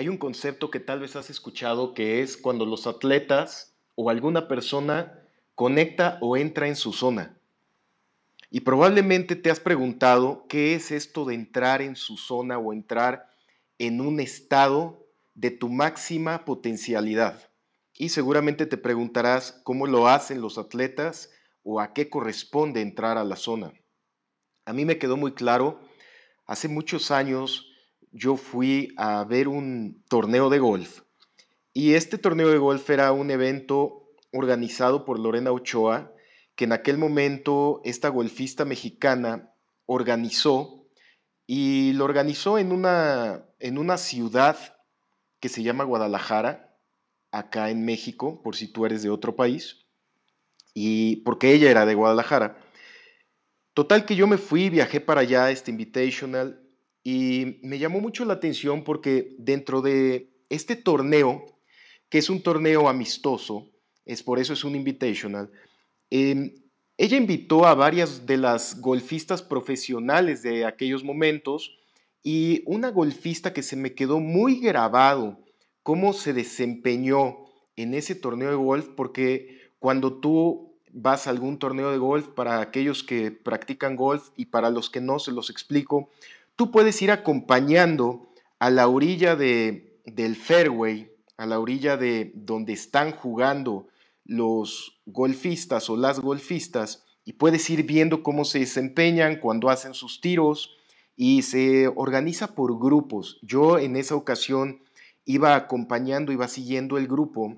Hay un concepto que tal vez has escuchado que es cuando los atletas o alguna persona conecta o entra en su zona. Y probablemente te has preguntado qué es esto de entrar en su zona o entrar en un estado de tu máxima potencialidad. Y seguramente te preguntarás cómo lo hacen los atletas o a qué corresponde entrar a la zona. A mí me quedó muy claro, hace muchos años yo fui a ver un torneo de golf y este torneo de golf era un evento organizado por Lorena Ochoa, que en aquel momento esta golfista mexicana organizó y lo organizó en una, en una ciudad que se llama Guadalajara, acá en México, por si tú eres de otro país, y porque ella era de Guadalajara. Total que yo me fui, viajé para allá, este Invitational, y me llamó mucho la atención porque dentro de este torneo, que es un torneo amistoso, es por eso es un Invitational, em, ella invitó a varias de las golfistas profesionales de aquellos momentos y una golfista que se me quedó muy grabado cómo se desempeñó en ese torneo de golf, porque cuando tú vas a algún torneo de golf, para aquellos que practican golf y para los que no, se los explico, tú puedes ir acompañando a la orilla de, del fairway, a la orilla de donde están jugando los golfistas o las golfistas, y puedes ir viendo cómo se desempeñan cuando hacen sus tiros y se organiza por grupos. Yo en esa ocasión iba acompañando, iba siguiendo el grupo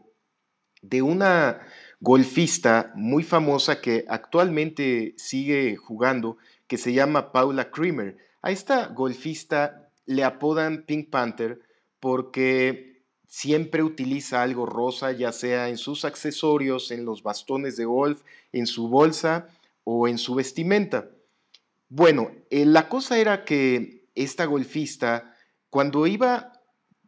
de una golfista muy famosa que actualmente sigue jugando, que se llama Paula Creamer. A esta golfista le apodan Pink Panther porque siempre utiliza algo rosa, ya sea en sus accesorios, en los bastones de golf, en su bolsa o en su vestimenta. Bueno, eh, la cosa era que esta golfista, cuando iba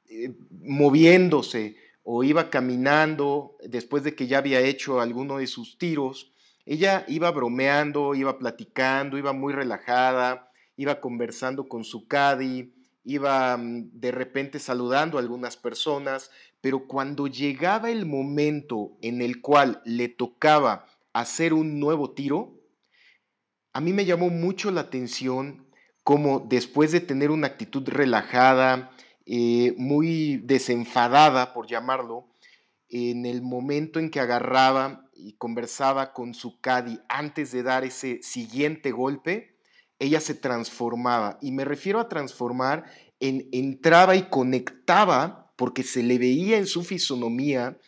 eh, moviéndose o iba caminando después de que ya había hecho alguno de sus tiros, ella iba bromeando, iba platicando, iba muy relajada, iba conversando con su caddy, iba mm, de repente saludando a algunas personas, pero cuando llegaba el momento en el cual le tocaba hacer un nuevo tiro, a mí me llamó mucho la atención cómo después de tener una actitud relajada, eh, muy desenfadada, por llamarlo, en el momento en que agarraba y conversaba con su caddy antes de dar ese siguiente golpe, ella se transformaba. Y me refiero a transformar en entraba y conectaba, porque se le veía en su fisonomía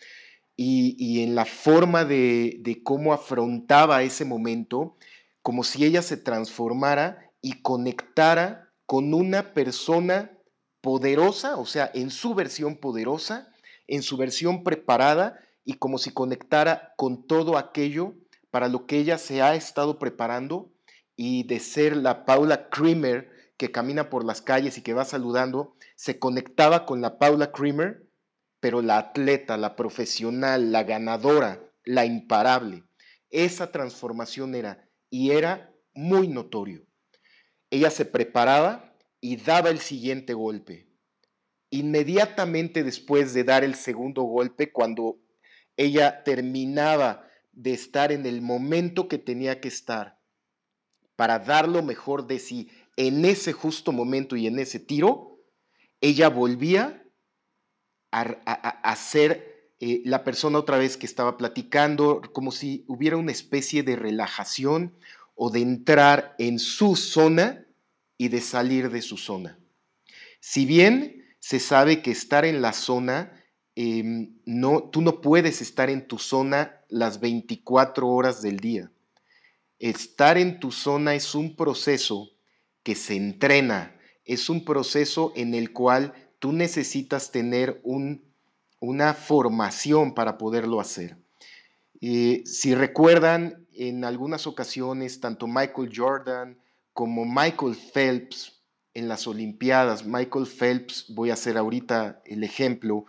y, en la forma de, de cómo afrontaba ese momento, como si ella se transformara y conectara con una persona poderosa, o sea, en su versión poderosa, en su versión preparada y como si conectara con todo aquello para lo que ella se ha estado preparando y de ser la Paula Creamer que camina por las calles y que va saludando, se conectaba con la Paula Creamer, pero la atleta, la profesional, la ganadora, la imparable. Esa transformación era y era muy notorio. Ella se preparaba y daba el siguiente golpe. Inmediatamente después de dar el segundo golpe, cuando ella terminaba de estar en el momento que tenía que estar, para dar lo mejor de sí en ese justo momento y en ese tiro, ella volvía a, ser eh, la persona otra vez que estaba platicando, como si hubiera una especie de relajación o de entrar en su zona y de salir de su zona. Si bien se sabe que estar en la zona, em, no, tú no puedes estar en tu zona las 24 horas del día. Estar en tu zona es un proceso que se entrena, es un proceso en el cual tú necesitas tener una formación para poderlo hacer. Eh, si recuerdan, en algunas ocasiones, tanto Michael Jordan como Michael Phelps en las Olimpiadas, Michael Phelps, voy a hacer ahorita el ejemplo,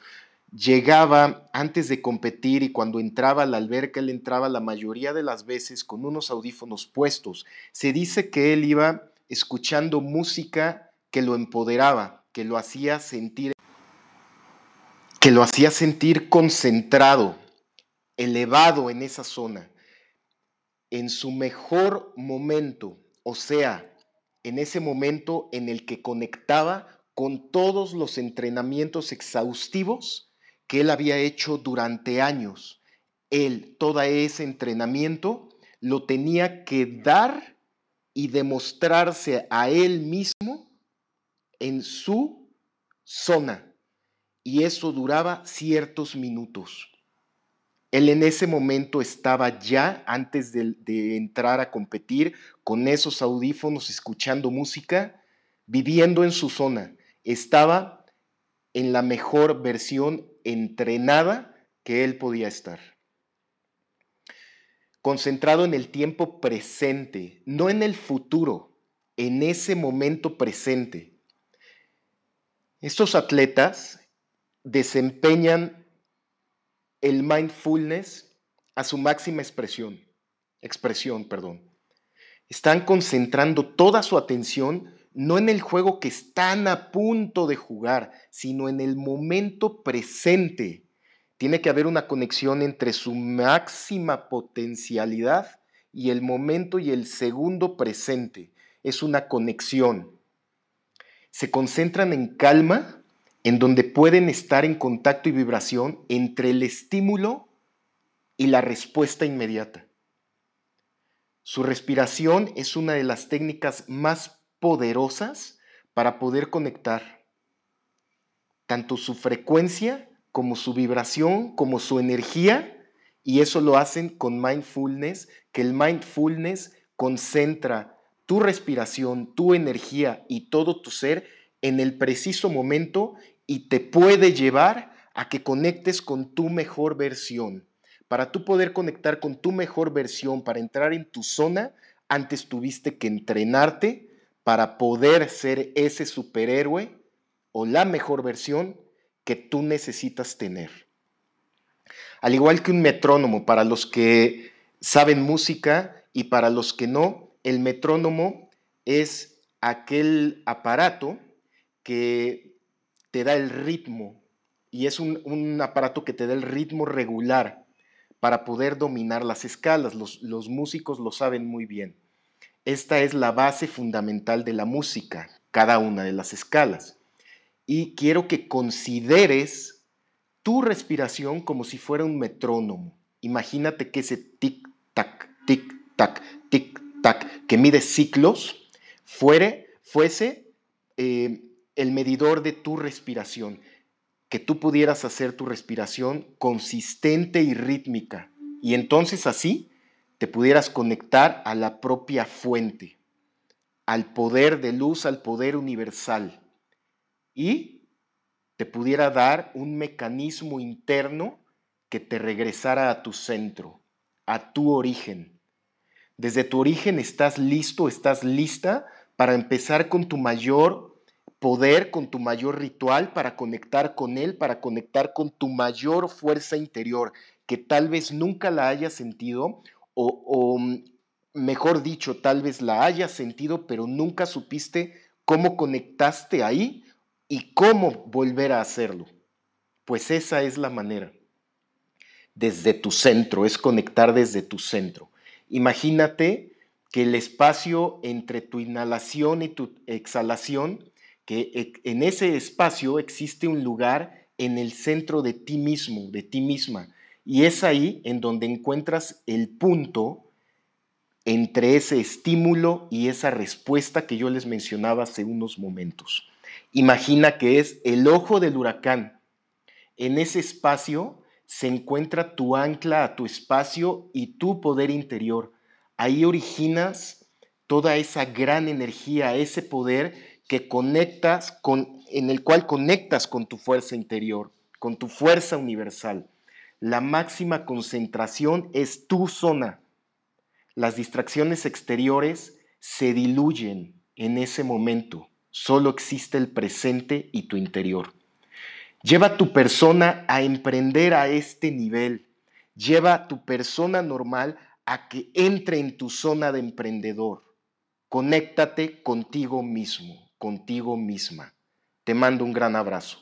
llegaba antes de competir y cuando entraba a la alberca, él entraba la mayoría de las veces con unos audífonos puestos. Se dice que él iba escuchando música que lo empoderaba, que lo hacía sentir. que lo hacía sentir concentrado, elevado en esa zona, en su mejor momento, o sea, en ese momento en el que conectaba con todos los entrenamientos exhaustivos que él había hecho durante años. Él, todo ese entrenamiento, lo tenía que dar y demostrarse a él mismo en su zona. Y eso duraba ciertos minutos. Él en ese momento estaba ya, antes de, entrar a competir, con esos audífonos, escuchando música, viviendo en su zona. Estaba en la mejor versión entrenada que él podía estar. Concentrado en el tiempo presente, no en el futuro, en ese momento presente. Estos atletas desempeñan el mindfulness a su máxima expresión, expresión, perdón. Están concentrando toda su atención no en el juego que están a punto de jugar, sino en el momento presente. Tiene que haber una conexión entre su máxima potencialidad y el momento y el segundo presente. Es una conexión. Se concentran en calma en donde pueden estar en contacto y vibración entre el estímulo y la respuesta inmediata. Su respiración es una de las técnicas más poderosas para poder conectar tanto su frecuencia como su vibración, como su energía, y eso lo hacen con mindfulness, que el mindfulness concentra tu respiración, tu energía y todo tu ser en el preciso momento y te puede llevar a que conectes con tu mejor versión. Para tú poder conectar con tu mejor versión, para entrar en tu zona, antes tuviste que entrenarte para poder ser ese superhéroe o la mejor versión que tú necesitas tener. Al igual que un metrónomo, para los que saben música y para los que no, el metrónomo es aquel aparato que te da el ritmo y es un, aparato que te da el ritmo regular para poder dominar las escalas. Los, músicos lo saben muy bien. Esta es la base fundamental de la música, cada una de las escalas. Y quiero que consideres tu respiración como si fuera un metrónomo. Imagínate que ese tic-tac, tic-tac, tic-tac, que mide ciclos, fuere, fuese eh, el medidor de tu respiración, que tú pudieras hacer tu respiración consistente y rítmica. Y entonces así te pudieras conectar a la propia fuente, al poder de luz, al poder universal. Y te pudiera dar un mecanismo interno que te regresara a tu centro, a tu origen. Desde tu origen estás listo, estás lista para empezar con tu mayor poder, con tu mayor ritual para conectar con Él, para conectar con tu mayor fuerza interior, que tal vez nunca la hayas sentido o, mm, mejor dicho, tal vez la hayas sentido, pero nunca supiste cómo conectaste ahí y cómo volver a hacerlo. Pues esa es la manera. Desde tu centro, es conectar desde tu centro. Imagínate que el espacio entre tu inhalación y tu exhalación que e, en ese espacio existe un lugar en el centro de ti mismo, de ti misma. Y es ahí en donde encuentras el punto entre ese estímulo y esa respuesta que yo les mencionaba hace unos momentos. Imagina que es el ojo del huracán. En ese espacio se encuentra tu ancla a tu espacio y tu poder interior. Ahí originas toda esa gran energía, ese poder que conectas con, en el cual conectas con tu fuerza interior, con tu fuerza universal. La máxima concentración es tu zona. Las distracciones exteriores se diluyen en ese momento. Solo existe el presente y tu interior. Lleva a tu persona a emprender a este nivel. Lleva a tu persona normal a que entre en tu zona de emprendedor. Conéctate contigo mismo contigo misma. Te mando un gran abrazo.